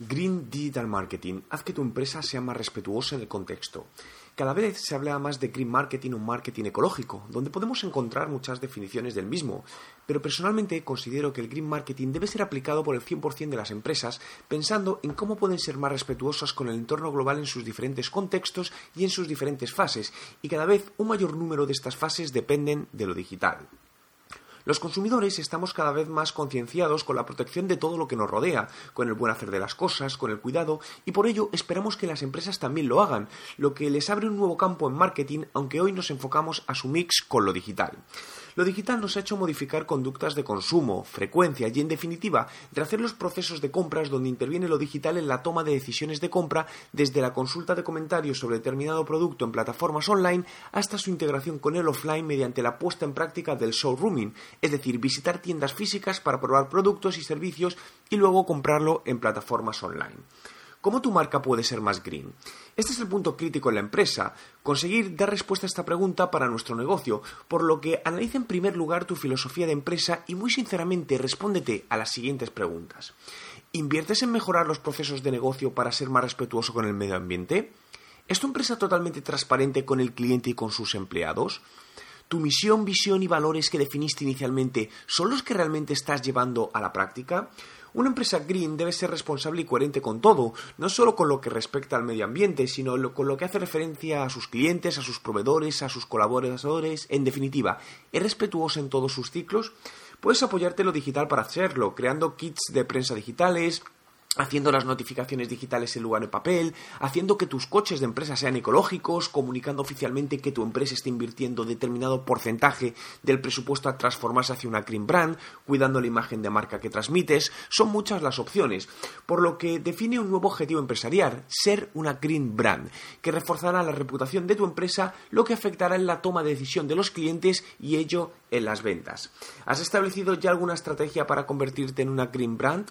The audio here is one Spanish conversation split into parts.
Green Digital Marketing. Haz que tu empresa sea más respetuosa en el contexto. Cada vez se habla más de green marketing o marketing ecológico, donde podemos encontrar muchas definiciones del mismo, pero personalmente considero que el green marketing debe ser aplicado por el 100% de las empresas, pensando en cómo pueden ser más respetuosas con el entorno global en sus diferentes contextos y en sus diferentes fases, y cada vez un mayor número de estas fases dependen de lo digital. Los consumidores estamos cada vez más concienciados con la protección de todo lo que nos rodea, con el buen hacer de las cosas, con el cuidado, y por ello esperamos que las empresas también lo hagan, lo que les abre un nuevo campo en marketing, aunque hoy nos enfocamos a su mix con lo digital. Lo digital nos ha hecho modificar conductas de consumo, frecuencia y, en definitiva, de hacer los procesos de compras donde interviene lo digital en la toma de decisiones de compra desde la consulta de comentarios sobre determinado producto en plataformas online hasta su integración con el offline mediante la puesta en práctica del showrooming, es decir, visitar tiendas físicas para probar productos y servicios y luego comprarlo en plataformas online. ¿Cómo tu marca puede ser más green? Este es el punto crítico en la empresa, conseguir dar respuesta a esta pregunta para nuestro negocio, por lo que analiza en primer lugar tu filosofía de empresa y muy sinceramente respóndete a las siguientes preguntas. ¿Inviertes en mejorar los procesos de negocio para ser más respetuoso con el medio ambiente? ¿Es tu empresa totalmente transparente con el cliente y con sus empleados? ¿Tu misión, visión y valores que definiste inicialmente son los que realmente estás llevando a la práctica? Una empresa green debe ser responsable y coherente con todo, no solo con lo que respecta al medio ambiente, sino con lo que hace referencia a sus clientes, a sus proveedores, a sus colaboradores, en definitiva, ¿es respetuoso en todos sus ciclos? Puedes apoyarte en lo digital para hacerlo, creando kits de prensa digitales, haciendo las notificaciones digitales en lugar de papel, haciendo que tus coches de empresa sean ecológicos, comunicando oficialmente que tu empresa está invirtiendo determinado porcentaje del presupuesto a transformarse hacia una green brand, cuidando la imagen de marca que transmites, son muchas las opciones, por lo que define un nuevo objetivo empresarial, ser una green brand, que reforzará la reputación de tu empresa, lo que afectará en la toma de decisión de los clientes y ello en las ventas. ¿Has establecido ya alguna estrategia para convertirte en una green brand?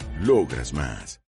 Logras más.